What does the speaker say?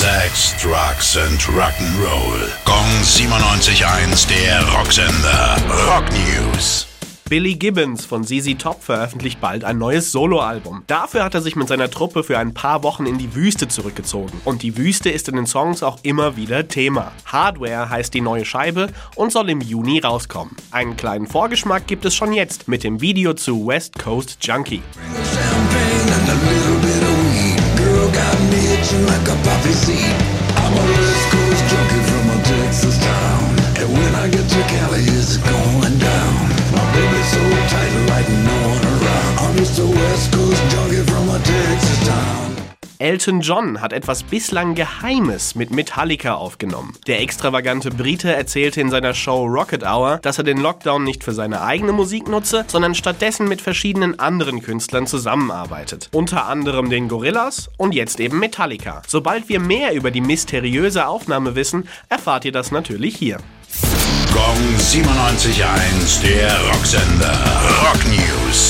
Sex, Drugs and Rock'n'Roll. Gong 97.1, der Rocksender. Rock News. Billy Gibbons von ZZ Top veröffentlicht bald ein neues Soloalbum. Dafür hat er sich mit seiner Truppe für ein paar Wochen in die Wüste zurückgezogen. Und die Wüste ist in den Songs auch immer wieder Thema. Hardware heißt die neue Scheibe und soll im Juni rauskommen. Einen kleinen Vorgeschmack gibt es schon jetzt mit dem Video zu West Coast Junkie. Elton John hat etwas bislang Geheimes mit Metallica aufgenommen. Der extravagante Brite erzählte in seiner Show Rocket Hour, dass er den Lockdown nicht für seine eigene Musik nutze, sondern stattdessen mit verschiedenen anderen Künstlern zusammenarbeitet. Unter anderem den Gorillas und jetzt eben Metallica. Sobald wir mehr über die mysteriöse Aufnahme wissen, erfahrt ihr das natürlich hier. Gong 97.1, der Rocksender. Rock News.